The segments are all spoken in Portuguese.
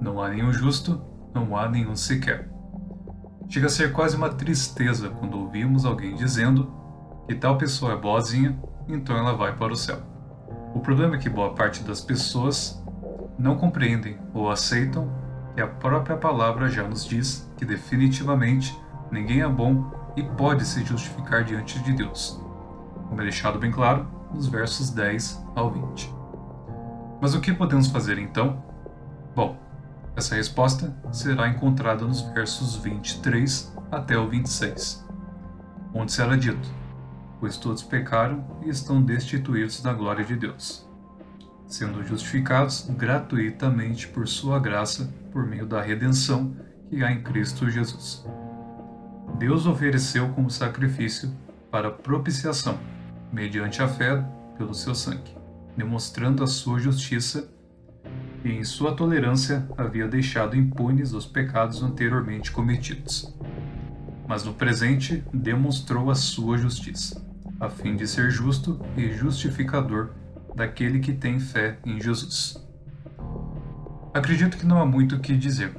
Não há nenhum justo, não há nenhum sequer. Chega a ser quase uma tristeza quando ouvimos alguém dizendo que tal pessoa é boazinha, então ela vai para o céu. O problema é que boa parte das pessoas não compreendem ou aceitam que a própria palavra já nos diz que definitivamente ninguém é bom e pode se justificar diante de Deus, como é deixado bem claro nos versos 10 ao 20. Mas o que podemos fazer então? Bom, essa resposta será encontrada nos versos 23 até o 26, onde será dito: Pois todos pecaram e estão destituídos da glória de Deus, sendo justificados gratuitamente por Sua graça por meio da redenção que há em Cristo Jesus. Deus ofereceu como sacrifício para propiciação, mediante a fé pelo seu sangue, demonstrando a sua justiça e em sua tolerância havia deixado impunes os pecados anteriormente cometidos. Mas no presente demonstrou a sua justiça, a fim de ser justo e justificador daquele que tem fé em Jesus. Acredito que não há muito o que dizer,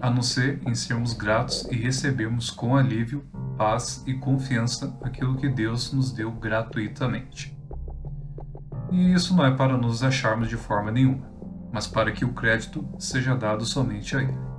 a não ser em sermos gratos e recebermos com alívio, paz e confiança aquilo que Deus nos deu gratuitamente. E isso não é para nos acharmos de forma nenhuma mas para que o crédito seja dado somente a ele.